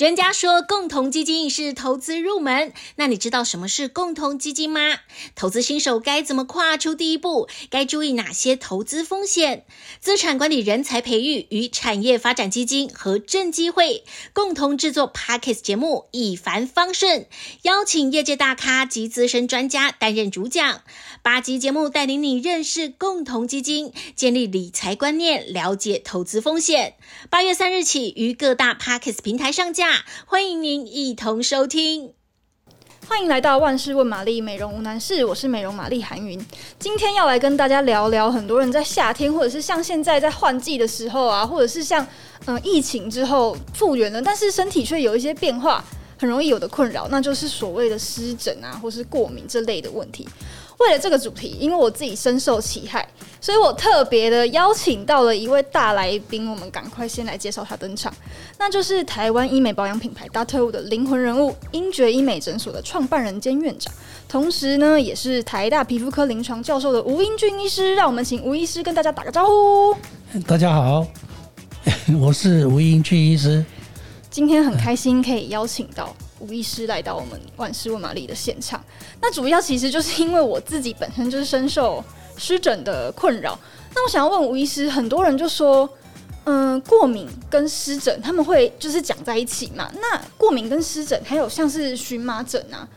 人家说共同基金是投资入门，那你知道什么是共同基金吗？投资新手该怎么跨出第一步？该注意哪些投资风险？资产管理人才培育与产业发展基金和正机会共同制作 Podcast 节目，一帆风顺，邀请业界大咖及资深专家担任主讲。八集节目带领你认识共同基金，建立理财观念，了解投资风险。八月三日起于各大 Podcast 平台上架。欢迎您一同收听。欢迎来到万事问玛丽，美容无难事。我是美容玛丽韩云，今天要来跟大家聊聊，很多人在夏天，或者是像现在在换季的时候啊，或者是像嗯、疫情之后复原了，但是身体却有一些变化，很容易有的困扰，那就是所谓的湿疹啊，或是过敏这类的问题。为了这个主题，因为我自己深受其害，所以我特别的邀请到了一位大来宾。我们赶快先来介绍他登场，那就是台湾医美保养品牌 Dr.Wu 的灵魂人物，英爵医美诊所的创办人兼院长，同时呢，也是台大皮肤科临床教授的吴英俊医师。让我们请吴医师跟大家打个招呼。大家好，我是吴英俊医师。今天很开心可以邀请到吴医师来到我们万事问玛丽的现场。那主要其实就是因为我自己本身就是深受湿疹的困扰。那我想要问吴医师，很多人就说，嗯，过敏跟湿疹他们会就是讲在一起嘛？那过敏跟湿疹还有像是荨麻疹啊，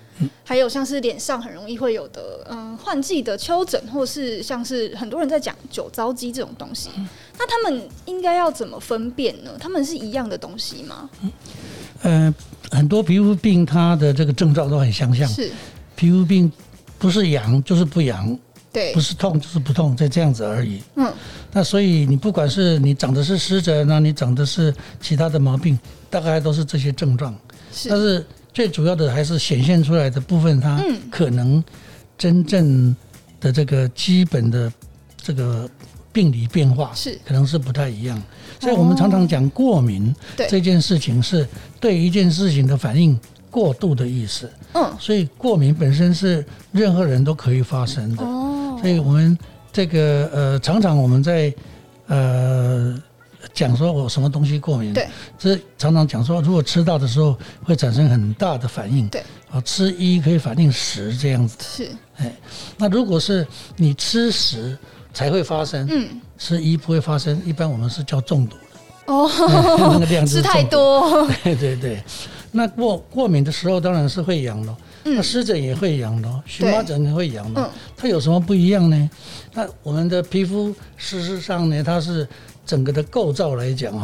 还有像是脸上很容易会有的，嗯，换季的丘疹，或是像是很多人在讲酒糟肌这种东西。那他们应该要怎么分辨呢？他们是一样的东西吗？嗯，呃，很多皮肤病它的这个症状都很相像。是，皮肤病不是痒就是不痒，对，不是痛就是不痛，就这样子而已。嗯，那所以你不管是你长的是湿疹，那你长的是其他的毛病，大概都是这些症状。是，但是最主要的还是显现出来的部分，它可能真正的这个基本的这个。病理变化是可能是不太一样，所以我们常常讲过敏这件事情是对一件事情的反应过度的意思。嗯，所以过敏本身是任何人都可以发生的。哦，所以我们这个呃常常我们在呃讲说我什么东西过敏，对，这常常讲说如果吃到的时候会产生很大的反应，对，啊吃一可以反应十这样子。是，哎，那如果是你吃十。才会发生，嗯，吃一不会发生，一般我们是叫中毒的。哦，那个量吃太多，对对对，那过过敏的时候当然是会痒咯，嗯、那湿疹也会痒咯，荨麻疹也会痒咯，嗯、它有什么不一样呢？那我们的皮肤事实上呢，它是整个的构造来讲啊，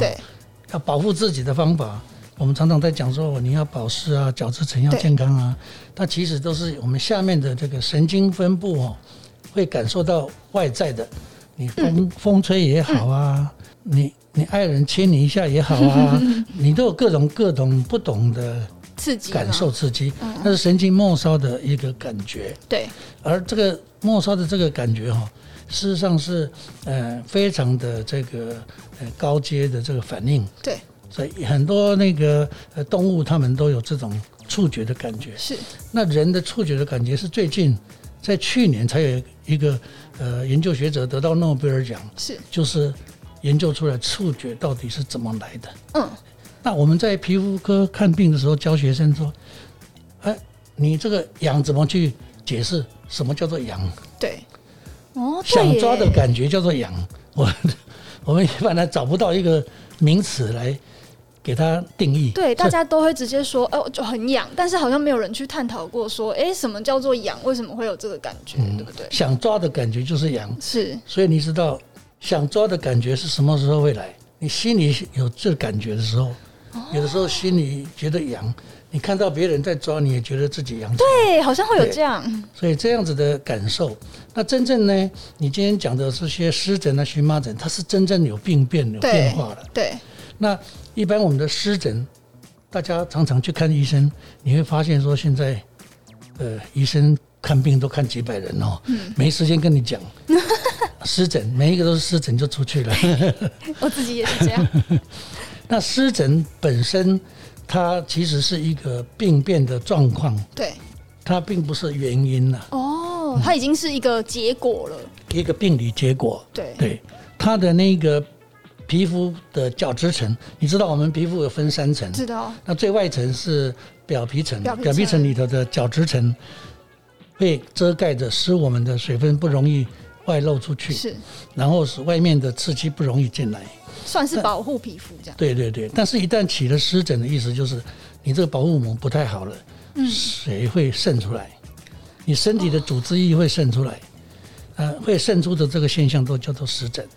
要保护自己的方法，我们常常在讲说你要保湿啊，角质层要健康啊，它其实都是我们下面的这个神经分布哦。会感受到外在的，你风、嗯、风吹也好啊，嗯、你你爱人亲你一下也好啊，你都有各种各种不懂的刺激感受刺激，那是神经末梢的一个感觉。对，而这个末梢的这个感觉哈，事实上是呃非常的这个呃高阶的这个反应。对，所以很多那个呃动物它们都有这种触觉的感觉。是，那人的触觉的感觉是最近。在去年才有一个呃研究学者得到诺贝尔奖，是就是研究出来触觉到底是怎么来的。嗯，那我们在皮肤科看病的时候教学生说，哎，你这个痒怎么去解释？什么叫做痒？对，哦，想抓的感觉叫做痒。我 我们一般来找不到一个名词来。给它定义，对，大家都会直接说，哦，就很痒，但是好像没有人去探讨过，说，哎，什么叫做痒？为什么会有这个感觉？嗯、对不对？想抓的感觉就是痒，是。所以你知道，想抓的感觉是什么时候会来？你心里有这感觉的时候，哦、有的时候心里觉得痒，你看到别人在抓，你也觉得自己痒。对，好像会有这样。所以这样子的感受，那真正呢？你今天讲的这些湿疹啊、荨麻疹，它是真正有病变、有变化的。对。那一般我们的湿疹，大家常常去看医生，你会发现说现在，呃，医生看病都看几百人哦，嗯、没时间跟你讲 湿疹，每一个都是湿疹就出去了。我自己也是这样。那湿疹本身，它其实是一个病变的状况，对，它并不是原因了。哦，它已经是一个结果了，一个病理结果。对对，它的那个。皮肤的角质层，你知道我们皮肤有分三层，知道。那最外层是表皮层，表皮层里头的角质层会遮盖着，使我们的水分不容易外露出去，是。然后使外面的刺激不容易进来，算是保护皮肤这样。对对对，但是一旦起了湿疹的意思就是你这个保护膜不太好了，嗯，水会渗出来，你身体的组织液会渗出来，哦、呃，会渗出的这个现象都叫做湿疹。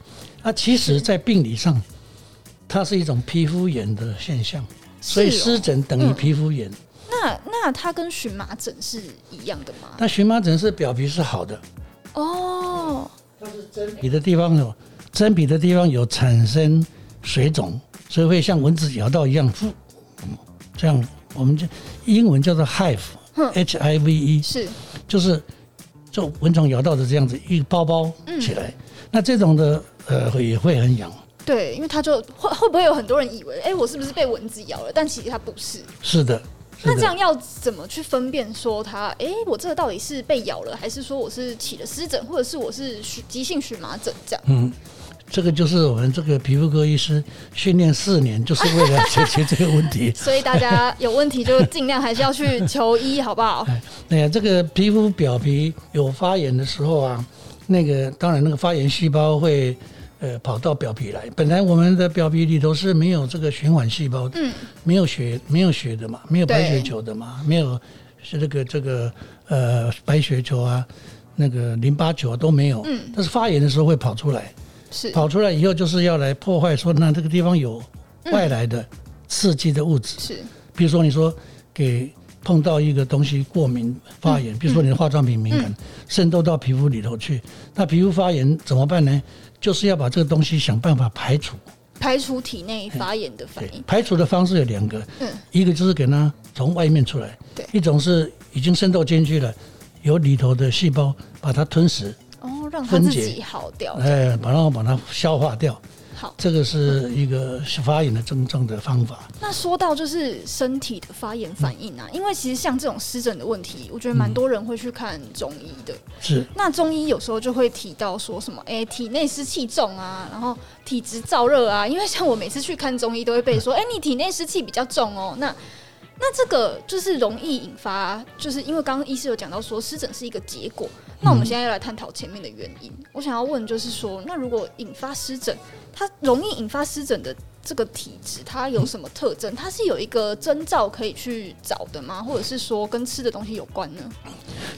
那其实，在病理上，它是一种皮肤炎的现象，所以湿疹等于皮肤炎。那那它跟荨麻疹是一样的吗？那荨麻疹是表皮是好的哦，它是真皮的地方有真皮的地方有产生水肿，所以会像蚊子咬到一样，这样我们就英文叫做 hive，H I V E，是。就是就蚊虫咬到的这样子一包包起来，那这种的。呃，也会很痒。对，因为他就会会不会有很多人以为，哎、欸，我是不是被蚊子咬了？但其实它不是。是的。那这样要怎么去分辨说它，哎、欸，我这个到底是被咬了，还是说我是起了湿疹，或者是我是急性荨麻疹这样？嗯，这个就是我们这个皮肤科医师训练四年，就是为了解决这个问题。所以大家有问题就尽量还是要去求医，好不好？哎呀，这个皮肤表皮有发炎的时候啊。那个当然，那个发炎细胞会呃跑到表皮来。本来我们的表皮里头是没有这个循环细胞，嗯，没有血没有血的嘛，没有白血球的嘛，没有是这个这个呃白血球啊，那个淋巴球啊都没有。嗯，但是发炎的时候会跑出来，是。跑出来以后就是要来破坏，说那这个地方有外来的刺激的物质，是，比如说你说给。碰到一个东西过敏发炎，比如说你的化妆品敏感，渗透到皮肤里头去，那皮肤发炎怎么办呢？就是要把这个东西想办法排除，排除体内发炎的反应。排除的方式有两个，嗯，一个就是给它从外面出来，对，一种是已经渗透进去了，由里头的细胞把它吞噬，哦，让它自己好掉，哎，把它把它消化掉。好，这个是一个发炎的症状的方法。那说到就是身体的发炎反应啊，因为其实像这种湿疹的问题，我觉得蛮多人会去看中医的。是，那中医有时候就会提到说什么，哎，体内湿气重啊，然后体质燥热啊。因为像我每次去看中医，都会被说，哎，你体内湿气比较重哦。那那这个就是容易引发，就是因为刚刚医师有讲到说湿疹是一个结果。那我们现在要来探讨前面的原因。我想要问就是说，那如果引发湿疹，它容易引发湿疹的这个体质，它有什么特征？它是有一个征兆可以去找的吗？或者是说跟吃的东西有关呢？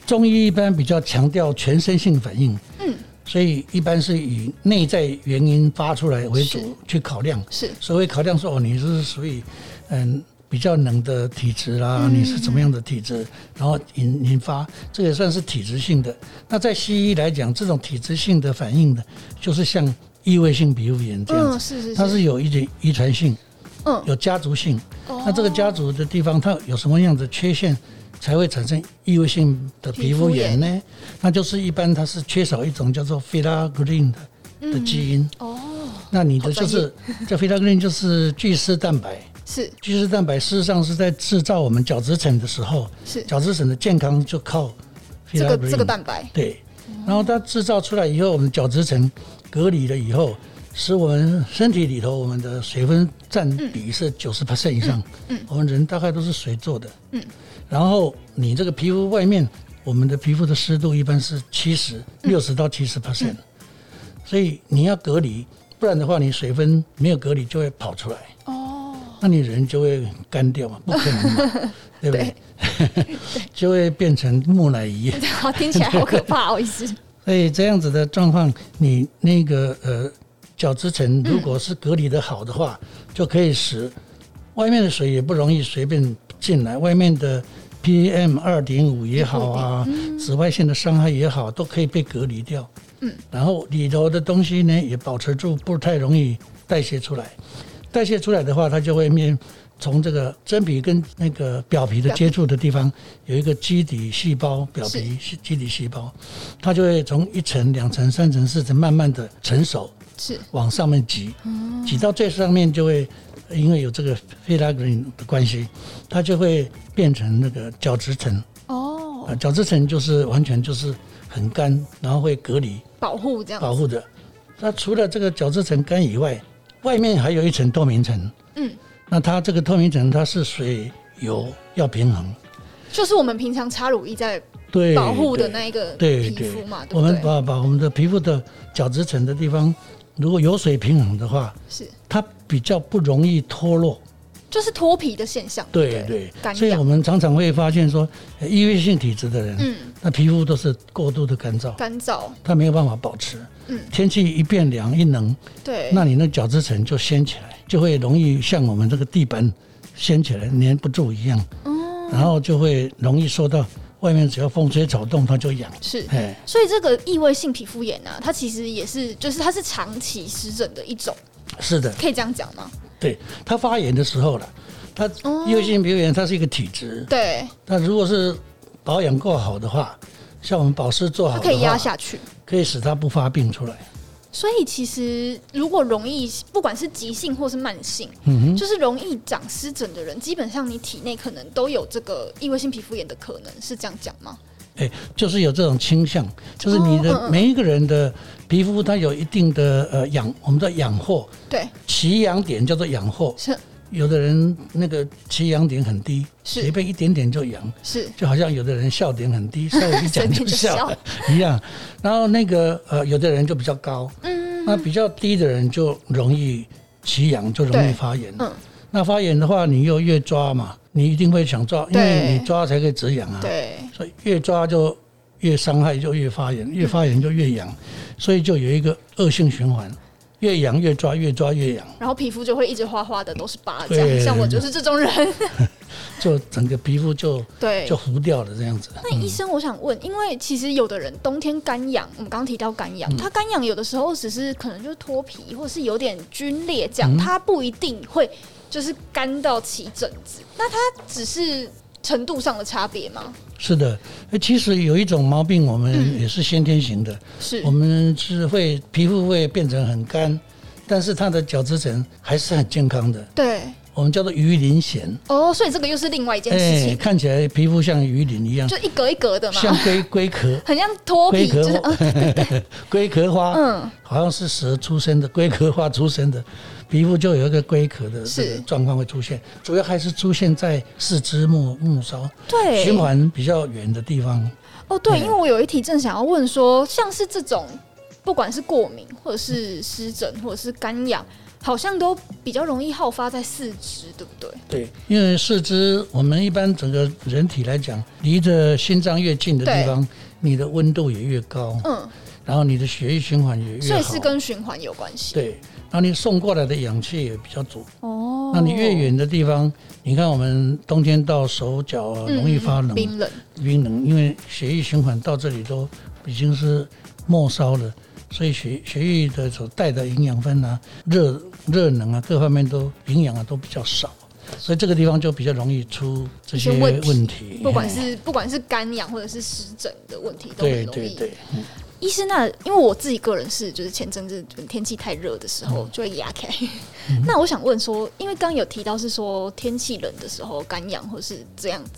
中医一般比较强调全身性反应，嗯，所以一般是以内在原因发出来为主去考量。是，所谓考量说哦，你是属于嗯比较冷的体质啦，你是怎么样的体质，然后引引发，这也算是体质性的。那在西医来讲，这种体质性的反应呢，就是像。异位性皮肤炎这样子，是是是，它是有一点遗传性，嗯，有家族性。那这个家族的地方，它有什么样的缺陷，才会产生异位性的皮肤炎呢？那就是一般它是缺少一种叫做 filaggrin 的的基因。哦，那你的就是这 filaggrin 就是聚丝蛋白。是巨噬蛋白，事实上是在制造我们角质层的时候，是角质层的健康就靠这个这个蛋白。对，然后它制造出来以后，我们角质层。隔离了以后，使我们身体里头我们的水分占比是九十 percent 以上。嗯，我们人大概都是水做的。嗯，然后你这个皮肤外面，我们的皮肤的湿度一般是七十六十到七十 percent，所以你要隔离，不然的话你水分没有隔离就会跑出来。哦，那你人就会干掉嘛，不可能嘛，对不对？对，就会变成木乃伊。好，听起来好可怕哦，意思。所以这样子的状况，你那个呃角质层如果是隔离的好的话，嗯、就可以使外面的水也不容易随便进来，外面的 PM 二点五也好啊，嗯、紫外线的伤害也好，都可以被隔离掉。嗯，然后里头的东西呢也保持住，不太容易代谢出来。代谢出来的话，它就会面。从这个真皮跟那个表皮的接触的地方，有一个基底细胞，表皮基底细胞，它就会从一层、两层、三层、四层慢慢的成熟，是往上面挤，挤到最上面就会，因为有这个 filaggrin 的关系，它就会变成那个角质层。哦，角质层就是完全就是很干，然后会隔离、保护这样，保护的。那除了这个角质层干以外，外面还有一层透明层。嗯，那它这个透明层，它是水油要平衡，就是我们平常擦乳液在保护的那一个皮肤嘛，我们把把我们的皮肤的角质层的地方，如果有水平衡的话，是。它比较不容易脱落。就是脱皮的现象，对对，所以我们常常会发现说，异位性体质的人，嗯，那皮肤都是过度的干燥，干燥，它没有办法保持，嗯，天气一变凉一冷，对，那你那角质层就掀起来，就会容易像我们这个地板掀起来粘不住一样，哦，然后就会容易受到外面只要风吹草动它就痒，是，哎，所以这个异位性皮肤炎呢，它其实也是，就是它是长期湿疹的一种，是的，可以这样讲吗？对，他发炎的时候了，他异位性皮肤炎它是一个体质，哦。对，那如果是保养够好的话，像我们保湿做好可以压下去，可以使它不发病出来。所以其实如果容易，不管是急性或是慢性，嗯哼，就是容易长湿疹的人，基本上你体内可能都有这个异位性皮肤炎的可能，是这样讲吗？哎，就是有这种倾向，就是你的每一个人的皮肤，它有一定的呃养，我们叫养货，对，起痒点叫做养货。是，有的人那个起痒点很低，是，随便一点点就痒，是，就好像有的人笑点很低，稍微一讲就笑 一样。然后那个呃，有的人就比较高，嗯，那比较低的人就容易起痒，就容易发炎。嗯，那发炎的话，你又越抓嘛。你一定会想抓，因为你抓才可以止痒啊。对，所以越抓就越伤害，就越发炎，越发炎就越痒，所以就有一个恶性循环，越痒越抓，越抓越痒。然后皮肤就会一直花花的，都是疤，这样。像我就是这种人，就整个皮肤就 对就糊掉了这样子。那医生，我想问，因为其实有的人冬天干痒，我们刚刚提到干痒，他干痒有的时候只是可能就是脱皮，或是有点皲裂这样，他不一定会。就是干到起疹子，那它只是程度上的差别吗？是的，其实有一种毛病，我们也是先天型的，嗯、是我们是会皮肤会变成很干，但是它的角质层还是很健康的。对，我们叫做鱼鳞癣。哦，所以这个又是另外一件事情。欸、看起来皮肤像鱼鳞一样，就一格一格的嘛，像龟龟壳，很像脱皮，就是哦、龟壳花，嗯，好像是蛇出生的，龟壳花出生的。皮肤就有一个龟壳的这个状况会出现，主要还是出现在四肢末末梢，对，循环比较远的地方。哦，对，因为我有一题正想要问说，像是这种不管是过敏或者是湿疹或者是干痒，好像都比较容易好发在四肢，对不对？对，因为四肢我们一般整个人体来讲，离着心脏越近的地方，你的温度也越高，嗯，然后你的血液循环也越好，所以是跟循环有关系。对。那你送过来的氧气也比较足哦。那你越远的地方，你看我们冬天到手脚容易发冷，冰冷，冰冷，因为血液循环到这里都已经是末梢了，所以血血液的所带的营养分啊、热热能啊各方面都营养啊都比较少，所以这个地方就比较容易出这些问题。不管是不管是干痒或者是湿疹的问题，都很容易。对对对。嗯医生，那因为我自己个人是，就是前阵子天气太热的时候就会牙开。嗯、那我想问说，因为刚刚有提到是说天气冷的时候干痒，或是这样子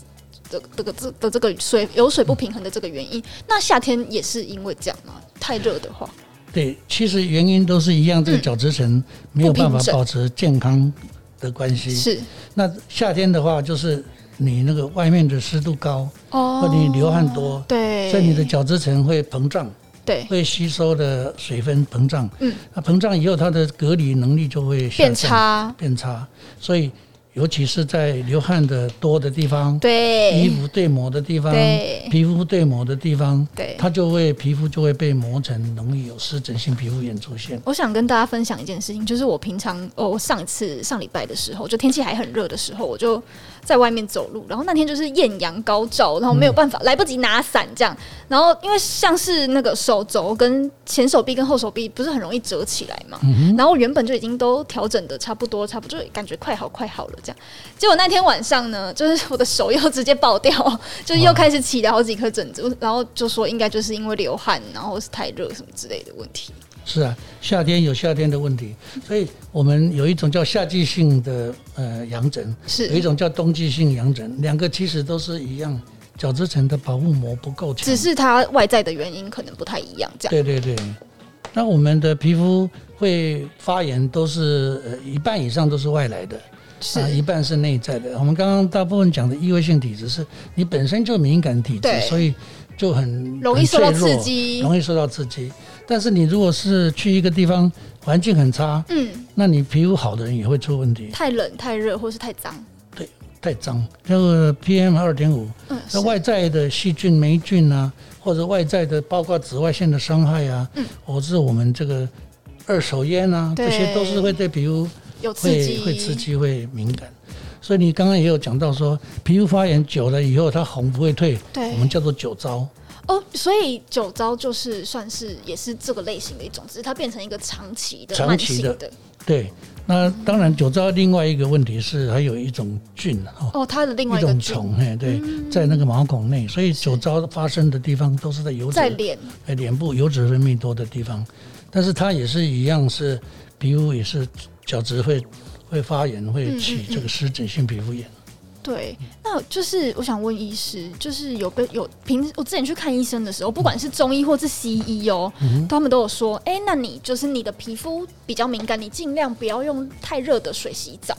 的这个这的这个水有水不平衡的这个原因，那夏天也是因为这样吗？太热的话？对，其实原因都是一样，这个角质层没有办法保持健康的关系。是。那夏天的话，就是你那个外面的湿度高，哦，或你流汗多，对，所以你的角质层会膨胀。对，会吸收的水分膨胀，嗯，那膨胀以后，它的隔离能力就会变差，变差，所以。尤其是在流汗的多的地方，对。衣服对磨的地方，对。皮肤对磨的地方，对。它就会皮肤就会被磨成容易有湿疹性皮肤炎出现。我想跟大家分享一件事情，就是我平常哦，上一次上礼拜的时候，就天气还很热的时候，我就在外面走路，然后那天就是艳阳高照，然后没有办法、嗯、来不及拿伞这样，然后因为像是那个手肘跟前手臂跟后手臂不是很容易折起来嘛，嗯、然后原本就已经都调整的差不多，差不多就感觉快好快好了这样。结果那天晚上呢，就是我的手又直接爆掉，就是又开始起了好几颗疹子，然后就说应该就是因为流汗，然后是太热什么之类的问题。是啊，夏天有夏天的问题，所以我们有一种叫夏季性的呃痒疹，是有一种叫冬季性痒疹，两个其实都是一样，角质层的保护膜不够强，只是它外在的原因可能不太一样。这样。对对对。那我们的皮肤会发炎，都是呃一半以上都是外来的，是啊，一半是内在的。我们刚刚大部分讲的异位性体质，是你本身就敏感体质，所以就很容易受到刺激，容易受到刺激。但是你如果是去一个地方环境很差，嗯，那你皮肤好的人也会出问题。太冷、太热，或是太脏。对，太脏。那个 PM 二点五，那外在的细菌、霉菌啊，或者外在的包括紫外线的伤害啊，嗯，或是我们这个二手烟啊，这些都是会对皮肤有刺激，会刺激，会敏感。所以你刚刚也有讲到说，皮肤发炎久了以后，它红不会退，对，我们叫做酒糟。哦，所以酒糟就是算是也是这个类型的一种，只是它变成一个长期的、长期的。对，那当然酒糟另外一个问题是还有一种菌哦，它的另外一种虫，嘿，对，在那个毛孔内，所以酒糟发生的地方都是在油脂在脸，哎，脸部油脂分泌多的地方，但是它也是一样，是皮肤也是角质会会发炎，会起这个湿疹性皮肤炎。对，那就是我想问医师，就是有被有平我之前去看医生的时候，不管是中医或是西医哦，嗯、他们都有说，哎，那你就是你的皮肤比较敏感，你尽量不要用太热的水洗澡。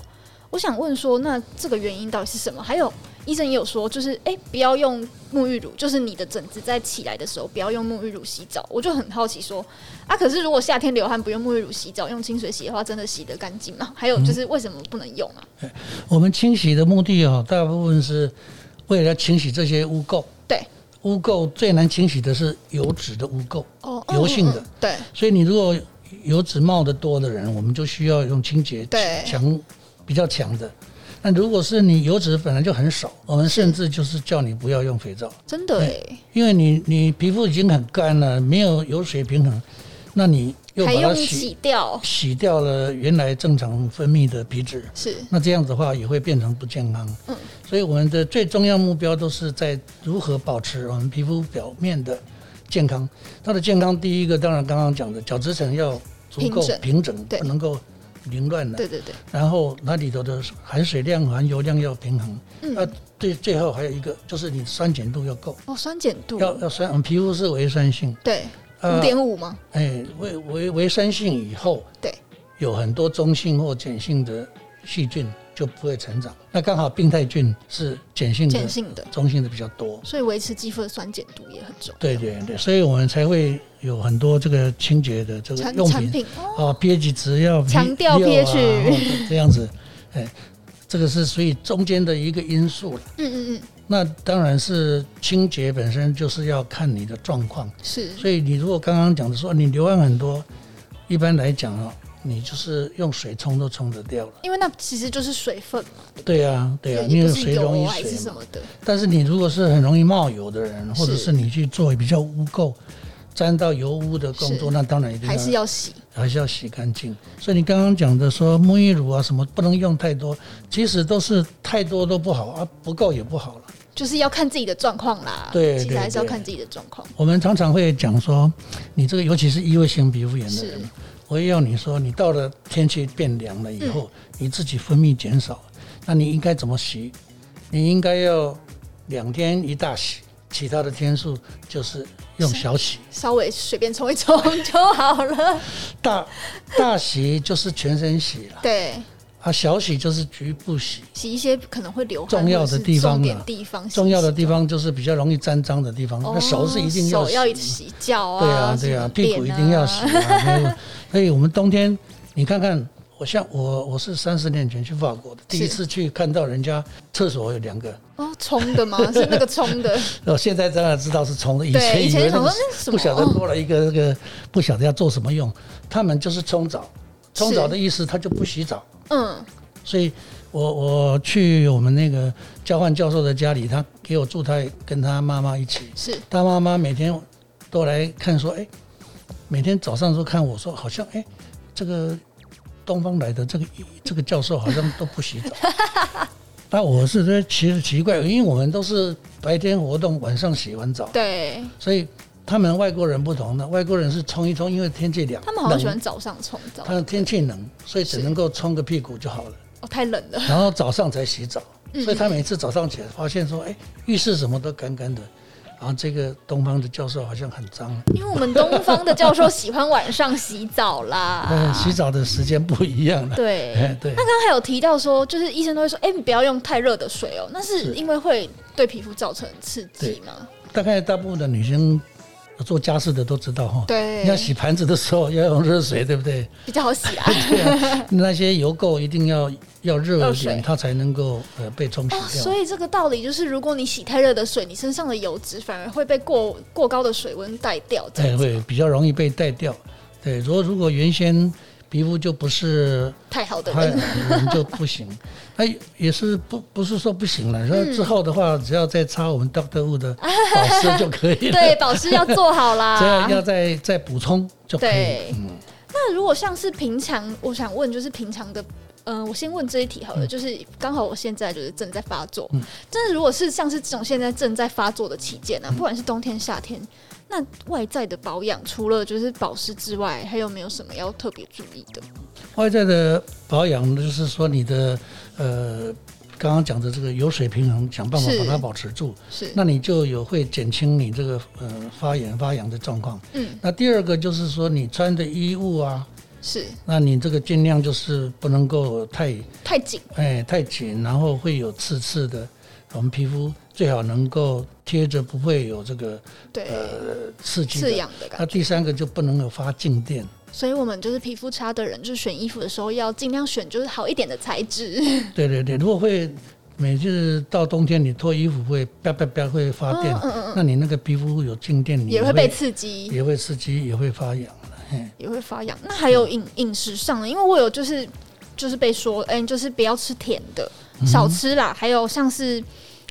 我想问说，那这个原因到底是什么？还有。医生也有说，就是哎、欸，不要用沐浴乳，就是你的疹子在起来的时候，不要用沐浴乳洗澡。我就很好奇说，啊，可是如果夏天流汗不用沐浴乳洗澡，用清水洗的话，真的洗得干净吗？还有就是为什么不能用啊？嗯、我们清洗的目的哦，大部分是为了清洗这些污垢。对，污垢最难清洗的是油脂的污垢，哦，油性的。嗯嗯、对，所以你如果油脂冒得多的人，我们就需要用清洁强比较强的。那如果是你油脂本来就很少，我们甚至就是叫你不要用肥皂。真的哎，因为你你皮肤已经很干了，没有油水平衡，那你又把它洗，洗掉，洗掉了原来正常分泌的皮脂，是。那这样子的话也会变成不健康。嗯，所以我们的最重要目标都是在如何保持我们皮肤表面的健康。它的健康第一个当然刚刚讲的角质层要足够平整，不能够。凌乱了，对对对，然后那里头的含水量、含油量要平衡。嗯，那最最后还有一个就是你酸碱度要够。哦，酸碱度要要酸，我们皮肤是微酸性。对，五点五吗？哎，微微微酸性以后，对，有很多中性或碱性的细菌。就不会成长。那刚好病态菌是碱性的、碱性的、中性的比较多，所以维持肌肤的酸碱度也很重要。对对对，所以我们才会有很多这个清洁的这个用品哦，pH 值要强调 pH 这样子，哎，这个是属于中间的一个因素了。嗯嗯嗯。那当然是清洁本身就是要看你的状况，是。所以你如果刚刚讲的说你流汗很多，一般来讲啊。你就是用水冲都冲得掉了，因为那其实就是水分嘛。对呀，对呀，因为水溶于水嘛。但是你如果是很容易冒油的人，或者是你去做比较污垢、沾到油污的工作，那当然一定还是要洗，还是要洗干净。所以你刚刚讲的说沐浴乳啊什么不能用太多，其实都是太多都不好啊，不够也不好了。就是要看自己的状况啦。对，其实还是要看自己的状况。我们常常会讲说，你这个尤其是异位性皮肤炎的人。我也要你说，你到了天气变凉了以后，嗯、你自己分泌减少，那你应该怎么洗？你应该要两天一大洗，其他的天数就是用小洗，稍微随便冲一冲就好了。大大洗就是全身洗了，对。啊，小洗就是局部洗，洗一些可能会流汗重要的地方点地方，重要的地方就是比较容易沾脏的地方。那手是一定要洗，要洗脚啊，对啊，对啊，屁股一定要洗啊。所以我们冬天，你看看，我像我，我是三十年前去法国的，第一次去看到人家厕所有两个哦，冲的吗？是那个冲的。哦，现在当然知道是冲的，以前以为那个不晓得多了一个那个，不晓得要做什么用。他们就是冲澡，冲澡的意思他就不洗澡。嗯，所以我我去我们那个交换教授的家里，他给我住，他跟他妈妈一起。是，他妈妈每天都来看，说，哎、欸，每天早上都看我说，好像，哎、欸，这个东方来的这个这个教授好像都不洗澡。那我是觉得其实奇怪，因为我们都是白天活动，晚上洗完澡。对，所以。他们外国人不同的，外国人是冲一冲，因为天气凉。他们好像喜欢早上冲澡。他们天气冷，所以只能够冲个屁股就好了。哦，太冷了。然后早上才洗澡，所以他每次早上起来发现说：“哎，浴室什么都干干的。”然后这个东方的教授好像很脏，因为我们东方的教授喜欢晚上洗澡啦。嗯，洗澡的时间不一样了。对对。那刚刚还有提到说，就是医生都会说，哎，你不要用太热的水哦，那是因为会对皮肤造成刺激吗？大概大部分的女生。做家事的都知道哈，对，你要洗盘子的时候要用热水，对不对？比较好洗啊。对啊，那些油垢一定要要热一点，水它才能够呃被冲洗掉。哦。所以这个道理就是，如果你洗太热的水，你身上的油脂反而会被过过高的水温带掉，对，会比较容易被带掉。对，如果如果原先。皮肤就不是太好的人，人就不行。那也是不不是说不行了。然后之后的话，只要再擦我们 Doctor Wu 的 保湿就可以了。对，保湿要做好啦。这样要再再补充就可以。对，嗯。那如果像是平常，我想问就是平常的，嗯、呃，我先问这一题好了，嗯、就是刚好我现在就是正在发作。嗯。但是如果是像是这种现在正在发作的期间呢，不管是冬天夏天。那外在的保养除了就是保湿之外，还有没有什么要特别注意的？外在的保养就是说你的呃，刚刚讲的这个油水平衡，想办法把它保持住。是，是那你就有会减轻你这个呃发炎发痒的状况。嗯，那第二个就是说你穿的衣物啊，是，那你这个尽量就是不能够太太紧，哎，太紧，然后会有刺刺的。我们皮肤最好能够贴着，不会有这个对呃刺激、刺痒的感觉。那第三个就不能有发静电。所以我们就是皮肤差的人，就是选衣服的时候要尽量选就是好一点的材质。对对对，如果会每次到冬天你脱衣服会啪啪啪会发电，嗯嗯嗯，那你那个皮肤有静电，也会被刺激，也会刺激，也会发痒也会发痒。那还有饮饮食上的，因为我有就是就是被说，哎，就是不要吃甜的。少吃啦，还有像是，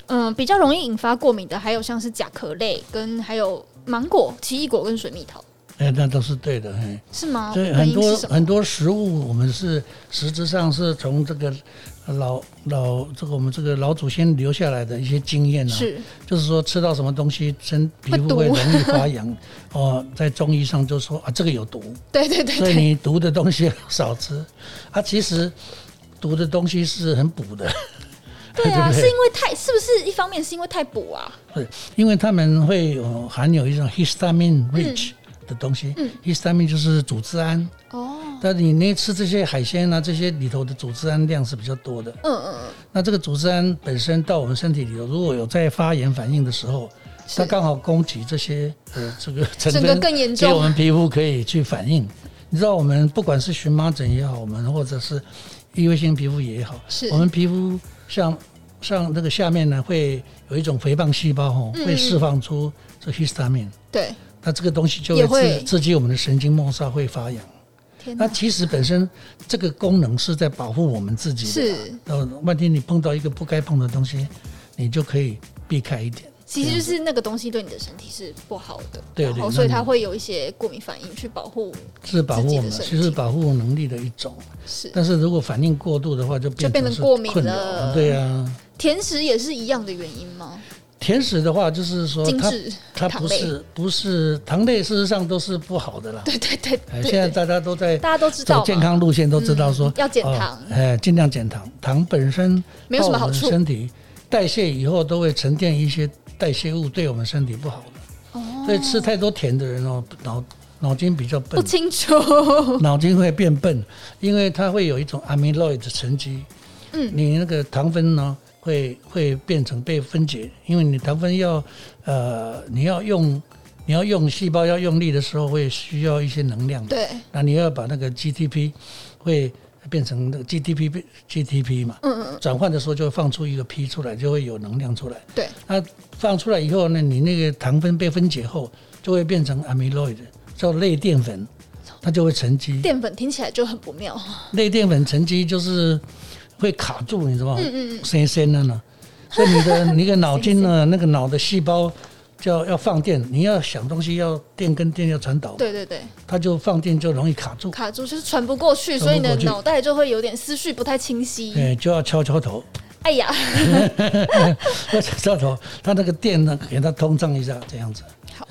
嗯，比较容易引发过敏的，还有像是甲壳类，跟还有芒果、奇异果跟水蜜桃。哎、欸，那都是对的，哎，是吗？所以很多很多食物，我们是实质上是从这个老老这个我们这个老祖先留下来的一些经验啊，是，就是说吃到什么东西，身皮肤会容易发痒。哦，在中医上就说啊，这个有毒，对对对，对，所以你毒的东西少吃。啊，其实。毒的东西是很补的，对啊，对对？是因为太是不是一方面是因为太补啊？对，因为他们会有含有一种 histamine rich 的东西，嗯，histamine 就是组织胺哦。但你那吃这些海鲜啊，这些里头的组织胺量是比较多的，嗯嗯嗯。那这个组织胺本身到我们身体里头，如果有在发炎反应的时候，它刚好供给这些呃这个 成分更严重，给我们皮肤可以去反应。你知道我们不管是荨麻疹也好，我们或者是异位性皮肤也好，是我们皮肤像像那个下面呢，会有一种肥胖细胞哈，会释放出这 histamine。对，那这个东西就会刺刺激我们的神经末梢会发痒。那其实本身这个功能是在保护我们自己的。是，呃，万一你碰到一个不该碰的东西，你就可以避开一点。其实就是那个东西对你的身体是不好的，对，对，然后所以它会有一些过敏反应去保护，是保护我们，其实是保护能力的一种。是，但是如果反应过度的话，就变就变成过敏了。对呀，甜食也是一样的原因吗？甜食的话，就是说它它不是不是糖类，事实上都是不好的啦。对对对，对，现在大家都在大家都知道走健康路线，都知道说、嗯、要减糖，哎，尽量减糖。糖本身没有什么好处，身体代谢以后都会沉淀一些。代谢物对我们身体不好的，哦，所以吃太多甜的人哦，脑脑筋比较笨，不清楚，脑筋会变笨，因为它会有一种 amyloid 的沉积，嗯，你那个糖分呢会会变成被分解，因为你糖分要呃你要用你要用细胞要用力的时候会需要一些能量，对，那你要把那个 GTP 会。变成那个 GDP GTP 嘛，嗯嗯，转换的时候就会放出一个 P 出来，就会有能量出来。对，那放出来以后呢，你那个糖分被分解后，就会变成 amyloid，叫类淀粉，它就会沉积。淀粉听起来就很不妙。类淀粉沉积就是会卡住，你知道吗？嗯嗯嗯，深深的呢，所以你的 你的脑筋呢，那个脑的细胞。叫要放电，你要想东西要电跟电要传导，对对对，它就放电就容易卡住，卡住就是传不过去，所以你的脑袋就会有点思绪不太清晰。对，就要敲敲头。哎呀，要敲敲头，它那个电呢，给它通畅一下，这样子。好，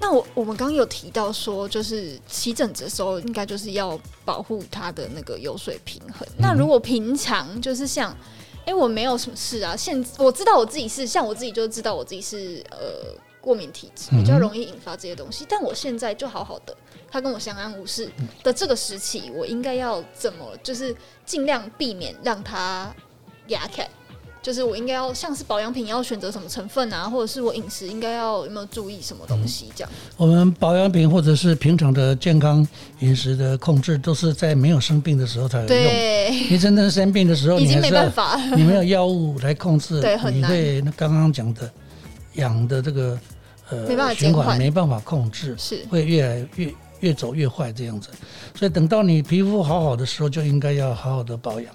那我我们刚刚有提到说，就是起疹子的时候，应该就是要保护它的那个油水平衡。嗯、那如果平常就是像。哎，我没有什么事啊。现我知道我自己是像我自己就知道我自己是呃过敏体质，比较容易引发这些东西。嗯、但我现在就好好的，他跟我相安无事的这个时期，我应该要怎么，就是尽量避免让他压开。就是我应该要像是保养品要选择什么成分啊，或者是我饮食应该要有没有注意什么东西这样。嗯、我们保养品或者是平常的健康饮食的控制，都是在没有生病的时候才有用。对，你真正生病的时候，已经没办法，你没有药物来控制，对，很难。你会刚刚讲的养的这个呃没办法循环没办法控制，是会越来越越走越坏这样子。所以等到你皮肤好好的时候，就应该要好好的保养。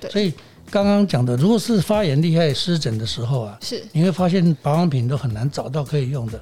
对，所以。刚刚讲的，如果是发炎厉害、湿疹的时候啊，是。你会发现保养品都很难找到可以用的，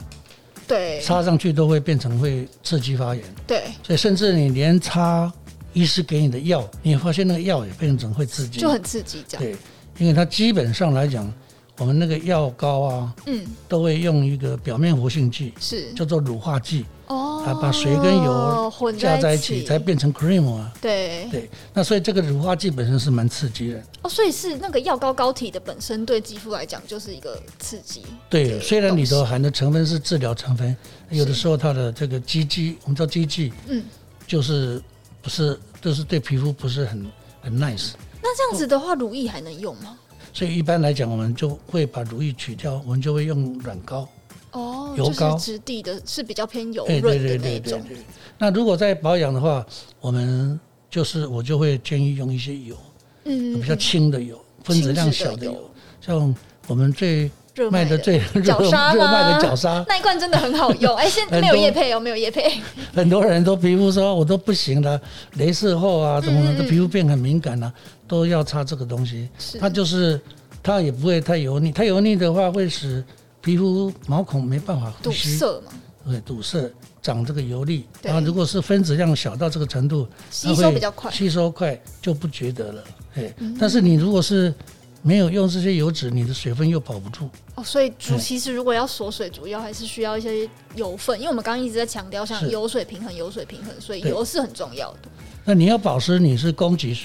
对，擦上去都会变成会刺激发炎，对，所以甚至你连擦医师给你的药，你会发现那个药也变成会刺激，就很刺激这样，对，因为它基本上来讲，我们那个药膏啊，嗯，都会用一个表面活性剂，是叫做乳化剂。哦，啊，把水跟油混加在一起，才变成 cream 啊。对对，那所以这个乳化剂本身是蛮刺激的。哦，所以是那个药膏膏体的本身对肌肤来讲就是一个刺激。对，虽然里头含的成分是治疗成分，有的时候它的这个剂剂，我们叫剂剂，嗯，就是不是就是对皮肤不是很很 nice。那这样子的话，乳液还能用吗？所以一般来讲，我们就会把乳液取掉，我们就会用软膏。哦，油膏质地的是比较偏油润的那种。对对对对对。那如果在保养的话，我们就是我就会建议用一些油，嗯，比较轻的油，分子量小的油，像我们最卖的最热热卖的角鲨，那一罐真的很好用。哎，现在没有业配哦，没有业配。很多人都皮肤说我都不行了，雷射后啊，什么的皮肤变很敏感了，都要擦这个东西。它就是它也不会太油腻，太油腻的话会使。皮肤毛孔没办法呼吸，堵塞嘛？对，堵塞，长这个油粒。然后如果是分子量小到这个程度，吸收比较快，吸收快就不觉得了。哎，但是你如果是没有用这些油脂，你的水分又保不住。哦，所以主其实如果要锁水，主要还是需要一些油分，因为我们刚刚一直在强调像油水平衡、油水平衡，所以油是很重要的。那你要保湿，你是供给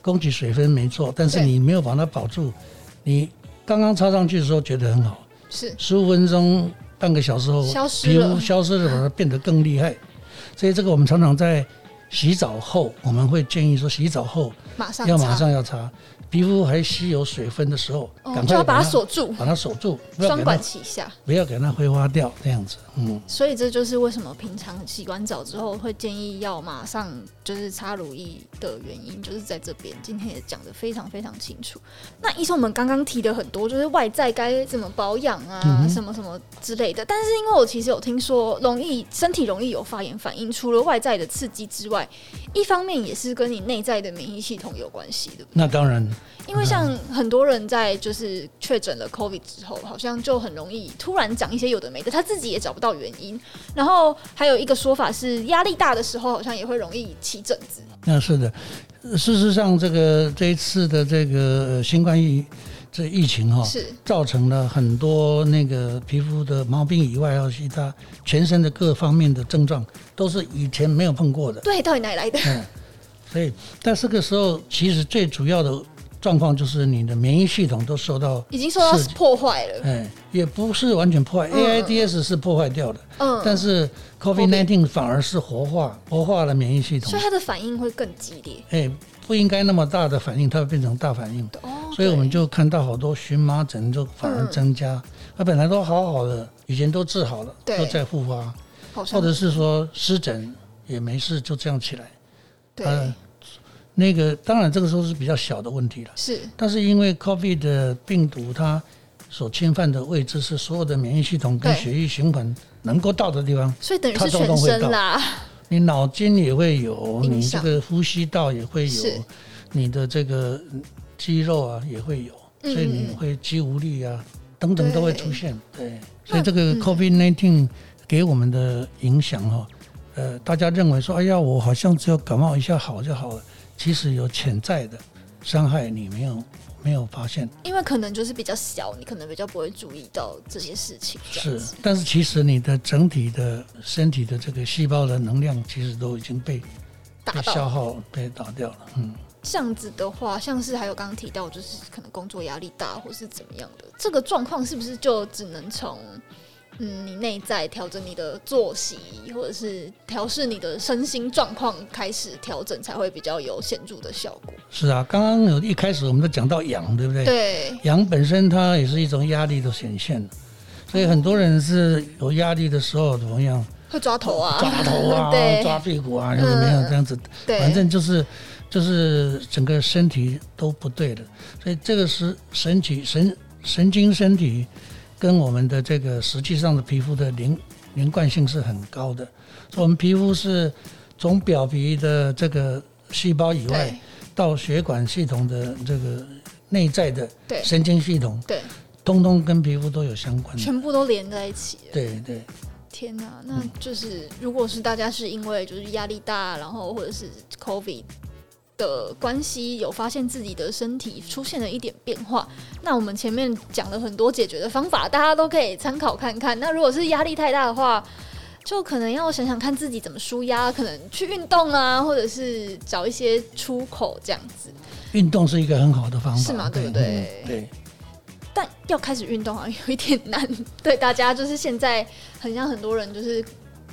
供给水分没错，但是你没有把它保住，你刚刚擦上去的时候觉得很好。是十五分钟、半个小时后，消失皮肤消失了，把它变得更厉害。所以这个我们常常在洗澡后，我们会建议说，洗澡后马上要马上要擦。皮肤还吸有水分的时候，赶快就要把它锁住，把它锁住，双管齐下，不要给它挥发掉，这样子。嗯，所以这就是为什么平常洗完澡之后会建议要马上就是擦乳液的原因，就是在这边。今天也讲的非常非常清楚。那医生，我们刚刚提的很多，就是外在该怎么保养啊，嗯、什么什么之类的。但是因为我其实有听说，容易身体容易有发炎反应，除了外在的刺激之外，一方面也是跟你内在的免疫系统有关系的。那当然。因为像很多人在就是确诊了 COVID 之后，好像就很容易突然长一些有的没的，他自己也找不到原因。然后还有一个说法是，压力大的时候好像也会容易起疹子。那是的，事实上，这个这一次的这个新冠疫这疫情哈，是造成了很多那个皮肤的毛病以外，还有其他全身的各方面的症状，都是以前没有碰过的。对，到底哪里来的？嗯，所以在这个时候，其实最主要的。状况就是你的免疫系统都受到已经受到破坏了，哎，也不是完全破坏，AIDS 是破坏掉的，嗯，但是 COVID-19 反而是活化，活化了免疫系统，所以它的反应会更激烈，哎，不应该那么大的反应，它会变成大反应，哦，所以我们就看到好多荨麻疹就反而增加，它本来都好好的，以前都治好了，都在复发，或者是说湿疹也没事，就这样起来，对。那个当然，这个时候是比较小的问题了。是，但是因为 COVID 的病毒，它所侵犯的位置是所有的免疫系统跟血液循环能够到的地方，所以等于是全身啦。你脑筋也会有，你这个呼吸道也会有，你的这个肌肉啊也会有，所以你会肌无力啊等等都会出现。对，所以这个 COVID-19 给我们的影响哈，呃，大家认为说，哎呀，我好像只要感冒一下好就好了。其实有潜在的伤害，你没有没有发现，因为可能就是比较小，你可能比较不会注意到这些事情。是，但是其实你的整体的身体的这个细胞的能量，其实都已经被被消耗、被打掉了。嗯，这样子的话，像是还有刚刚提到，就是可能工作压力大，或是怎么样的，这个状况是不是就只能从嗯，你内在调整你的作息，或者是调试你的身心状况，开始调整才会比较有显著的效果。是啊，刚刚有一开始我们都讲到痒，对不对？对，痒本身它也是一种压力的显现，所以很多人是有压力的时候怎么样？会抓头啊，抓头啊，对抓屁股啊，又怎么样这样子？对，反正就是就是整个身体都不对的，所以这个是神体神神经身体跟我们的这个实际上的皮肤的连连贯性是很高的。所以我们皮肤是从表皮的这个细胞以外，到血管系统的这个内在的神经系统，对，通通跟皮肤都有相关的，全部都连在一起。对对。天呐，那就是如果是大家是因为就是压力大，然后或者是 COVID 的关系，有发现自己的身体出现了一点变化，那我们前面讲了很多解决的方法，大家都可以参考看看。那如果是压力太大的话，就可能要想想看自己怎么舒压，可能去运动啊，或者是找一些出口这样子。运动是一个很好的方法，是吗？对不对？对。但要开始运动好像有一点难，对大家就是现在很像很多人就是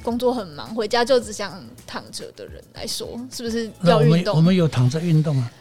工作很忙，回家就只想躺着的人来说，是不是要运动？我们有躺着运动啊，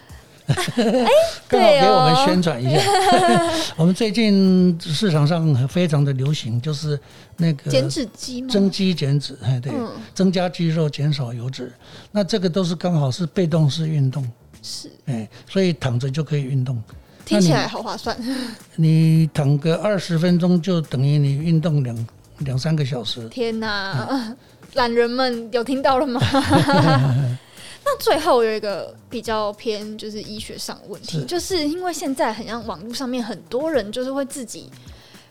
哎、欸，刚好给我们宣传一下。哦、我们最近市场上非常的流行，就是那个减脂机吗？增肌减脂，哎，对，嗯、增加肌肉，减少油脂。那这个都是刚好是被动式运动，是，哎，所以躺着就可以运动。听起来好划算。你躺个二十分钟，就等于你运动两两三个小时。天哪，懒人们有听到了吗？那最后有一个比较偏就是医学上问题，是就是因为现在很像网络上面很多人就是会自己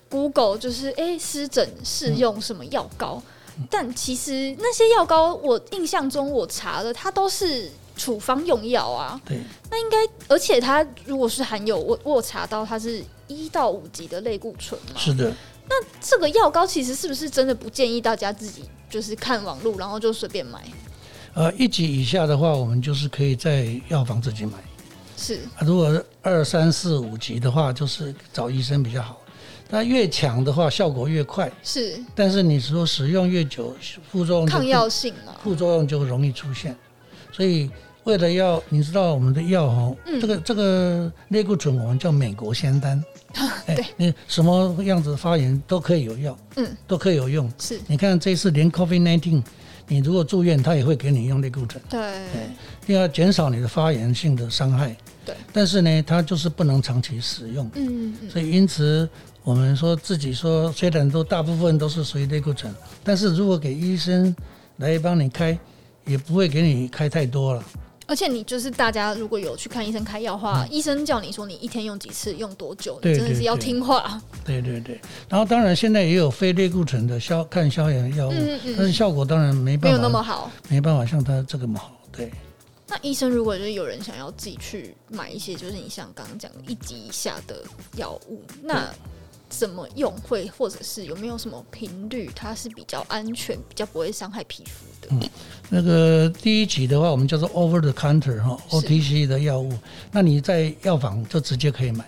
Google，就是哎湿疹适用什么药膏，嗯、但其实那些药膏我印象中我查了，它都是。处方用药啊，对，那应该，而且它如果是含有我我有查到它是一到五级的类固醇嘛，是的。那这个药膏其实是不是真的不建议大家自己就是看网路然后就随便买？呃，一级以下的话，我们就是可以在药房自己买。是，啊如果二三四五级的话，就是找医生比较好。那越强的话，效果越快。是，但是你说使用越久，副作用抗药性嘛，副作用就容易出现，所以。为了要你知道我们的药哦，嗯、这个这个类固醇我们叫美国仙丹，对、欸，你什么样子的发炎都可以有药，嗯，都可以有用。是，你看这次连 COVID nineteen，你如果住院，他也会给你用类固醇，对，第二减少你的发炎性的伤害，对。但是呢，它就是不能长期使用，嗯嗯。所以因此我们说自己说，虽然都大部分都是属于类固醇，但是如果给医生来帮你开，也不会给你开太多了。而且你就是大家如果有去看医生开药的话，嗯、医生叫你说你一天用几次，用多久，对对对，真的是要听话。对对对。然后当然现在也有非类固醇的消抗消炎药物，嗯嗯，但是效果当然没办法，没有那么好，没办法像它这个么好。对。那医生如果就是有人想要自己去买一些，就是你像刚刚讲的一级以下的药物，那怎么用会，或者是有没有什么频率，它是比较安全，比较不会伤害皮肤的？嗯。那个第一级的话，我们叫做 over the counter 哈，OTC 的药物。那你在药房就直接可以买。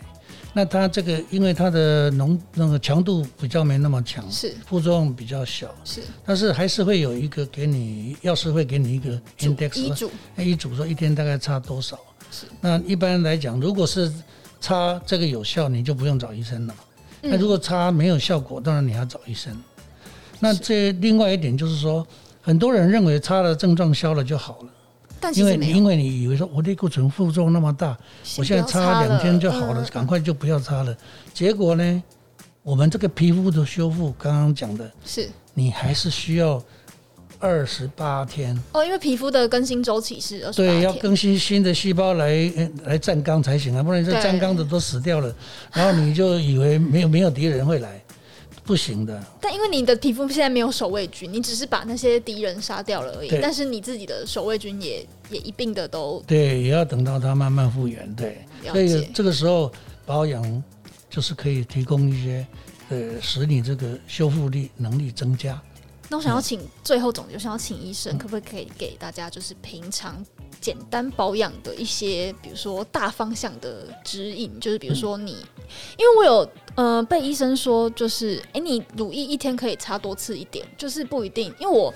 那它这个因为它的浓那个强度比较没那么强，是副作用比较小，是。但是还是会有一个给你药师会给你一个 index 医嘱，医嘱说一天大概擦多少。是。那一般来讲，如果是擦这个有效，你就不用找医生了。那如果擦没有效果，当然你要找医生。那这另外一点就是说。很多人认为擦了症状消了就好了，但因为你因为你以为说我类固醇副作用那么大，我现在擦两天就好了，赶快就不要擦了。结果呢，我们这个皮肤的修复，刚刚讲的是你还是需要二十八天哦，因为皮肤的更新周期是二十八天，对，要更新新的细胞来来站岗才行啊，不然这站岗的都死掉了，然后你就以为没有没有敌人会来。不行的，但因为你的皮肤现在没有守卫军，你只是把那些敌人杀掉了而已。但是你自己的守卫军也也一并的都对，也要等到它慢慢复原。对，所以这个时候保养就是可以提供一些呃，使你这个修复力能力增加。那我想要请、最后总结，我想要请医生可不可以给大家就是平常简单保养的一些，比如说大方向的指引，就是比如说你，因为我有呃被医生说，就是哎、你乳液一天可以擦多次一点，就是不一定，因为我。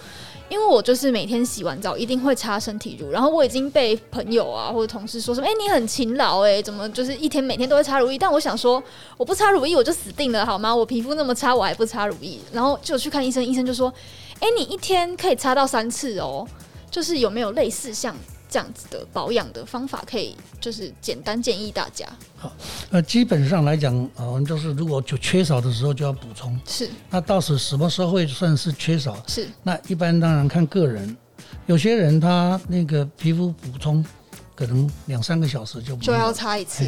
因为我就是每天洗完澡一定会擦身体乳，然后我已经被朋友啊或者同事说什么，哎，你很勤劳哎，怎么就是一天每天都会擦乳液？但我想说，我不擦乳液我就死定了好吗？我皮肤那么差，我还不擦乳液？然后就去看医生，医生就说，哎，你一天可以擦到三次哦，就是有没有类似像。这样子的保养的方法，可以就是简单建议大家。好，那基本上来讲，我们就是如果就缺少的时候就要补充。是。那到时什么时候会算是缺少？是。那一般当然看个人，有些人他那个皮肤补充可能两三个小时就就要擦一次。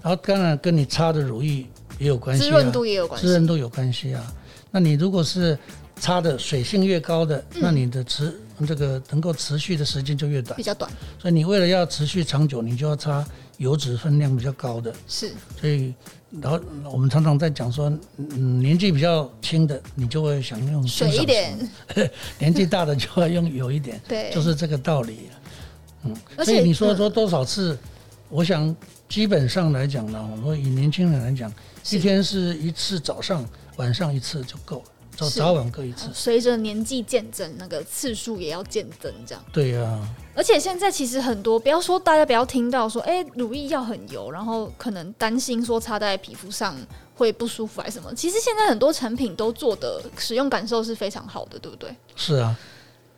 然后当然跟你擦的乳液也有关系，滋润度也有关系，滋润度有关系啊。那你如果是擦的水性越高的，嗯、那你的持这个能够持续的时间就越短，比较短。所以你为了要持续长久，你就要擦油脂分量比较高的。是。所以，然后我们常常在讲说，嗯，年纪比较轻的，你就会想用水一点；年纪大的就要用油一点。对，就是这个道理。嗯，所以你说说多少次？嗯、我想基本上来讲呢，我说以年轻人来讲，一天是一次早上，晚上一次就够了。早晚各一次，随着年纪渐增，那个次数也要渐增，这样。对呀、啊。而且现在其实很多，不要说大家不要听到说，哎、欸，乳液要很油，然后可能担心说擦在皮肤上会不舒服还是什么。其实现在很多产品都做的使用感受是非常好的，对不对？是啊。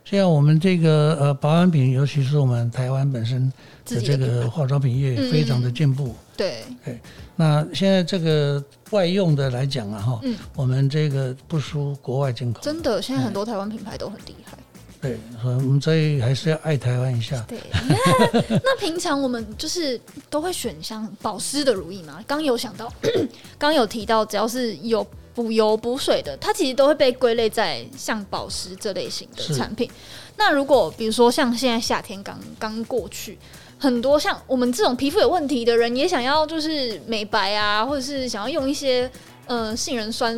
像我们这个呃保养品，尤其是我们台湾本身的这个化妆品业，非常的进步。嗯、对对，那现在这个外用的来讲啊，哈、嗯，我们这个不输国外进口。真的，现在很多台湾品牌都很厉害。对，我们所以还是要爱台湾一下。对，那，那平常我们就是都会选像保湿的乳液嘛？刚有想到，刚有提到，只要是有。补油补水的，它其实都会被归类在像保湿这类型的产品。那如果比如说像现在夏天刚刚过去，很多像我们这种皮肤有问题的人，也想要就是美白啊，或者是想要用一些呃杏仁酸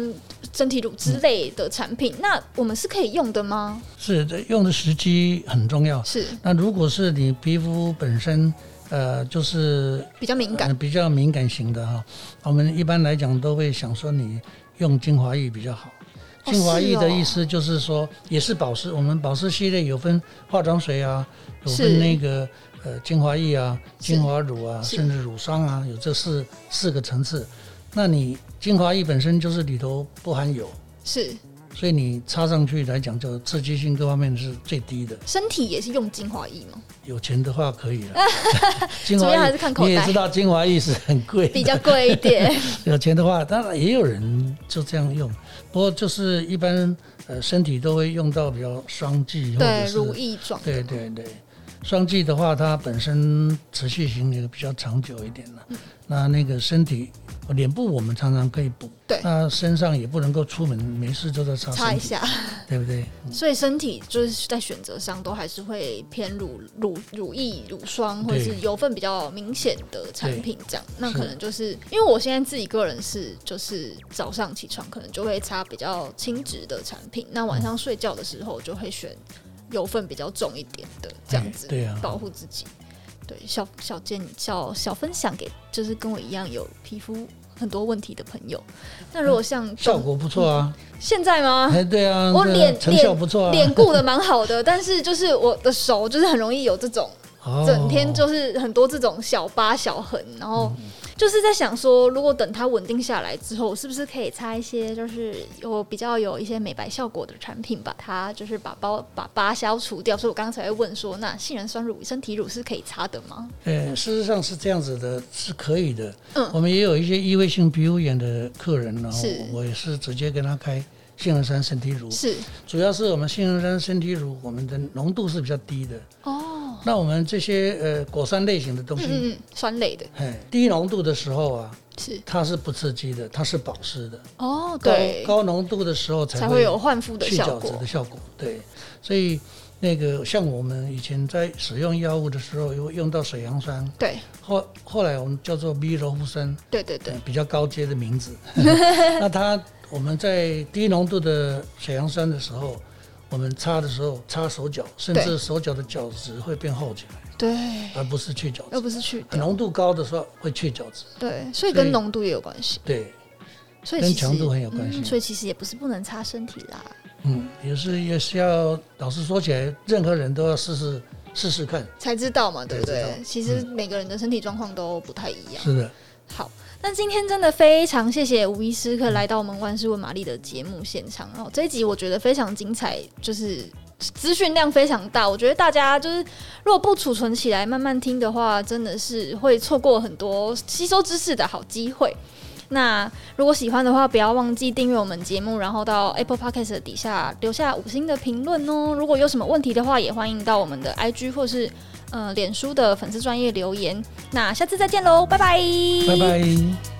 身体乳之类的产品，嗯，那我们是可以用的吗？是的，用的时机很重要。是。那如果是你皮肤本身呃就是比较敏感，呃，比较敏感型的哈，我们一般来讲都会想说你。用精华液比较好。精华液的意思就是说，也是保湿。我们保湿系列有分化妆水啊，有分那个呃精华液啊、精华乳啊，甚至乳霜啊，有这四四个层次。那你精华液本身就是里头不含油，是。所以你擦上去来讲，就刺激性各方面是最低的。身体也是用精华液吗？有钱的话可以了。主要还是看口袋。你也知道精华液是很贵，比较贵一点。有钱的话，当然也有人就这样用。不过就是一般呃身体都会用到比较霜剂或者是乳液状。对对对，霜剂的话，它本身持续性也比较长久一点了。嗯。那那个身体，脸部我们常常可以补，对。那身上也不能够出门没事就在擦擦一下，对不对？所以身体就是在选择上都还是会偏乳乳乳液、乳霜或者是油分比较明显的产品这样。那可能就是因为我现在自己个人是就是早上起床可能就会擦比较轻质的产品，那晚上睡觉的时候就会选油分比较重一点的这样子，对啊，保护自己。对，小小建议，小小分享给就是跟我一样有皮肤很多问题的朋友。那如果像、嗯、效果不错啊、嗯，现在吗？哎，对啊，我脸成效不错啊，脸顾的蛮好的，但是就是我的手就是很容易有这种，整天就是很多这种小疤小痕，然后。嗯就是在想说，如果等它稳定下来之后，是不是可以擦一些就是有比较有一些美白效果的产品，把它就是把包把疤消除掉。所以我刚才问说，那杏仁酸乳、身体乳是可以擦的吗？呃，事实上是这样子的，是可以的。嗯，我们也有一些异位性皮肤炎的客人，然后我也是直接跟他开杏仁酸身体乳。是，主要是我们杏仁酸身体乳，我们的浓度是比较低的。哦。那我们这些呃果酸类型的东西，嗯嗯，酸类的，哎，低浓度的时候啊，是它是不刺激的，它是保湿的。哦，对，高浓度的时候才会，才会有焕肤的去角质的效果。对，所以那个像我们以前在使用药物的时候，有用到水杨酸。对，后后来我们叫做 B 柔夫酸。对对对，比较高阶的名字。那它我们在低浓度的水杨酸的时候。我我们擦的时候擦手脚，甚至手脚的角质会变厚起来。对，而不是去角质，而不是去浓度高的时候会去角质。对，所以跟浓度也有关系。对，所以跟强度很有关系，嗯。所以其实也不是不能擦身体啦。嗯，也是也是要，老实说起来，任何人都要试试试试看，才知道嘛，对不对？其实每个人的身体状况都不太一样。是的。好，那今天真的非常谢谢吴医师可来到我们万事问玛丽的节目现场。然后这一集我觉得非常精彩，就是。资讯量非常大，我觉得大家就是如果不储存起来慢慢听的话，真的是会错过很多吸收知识的好机会。那如果喜欢的话，不要忘记订阅我们节目，然后到 Apple Podcast 底下留下五星的评论哦。如果有什么问题的话，也欢迎到我们的 IG 或是呃脸书的粉丝专业留言。那下次再见喽，拜拜，拜拜。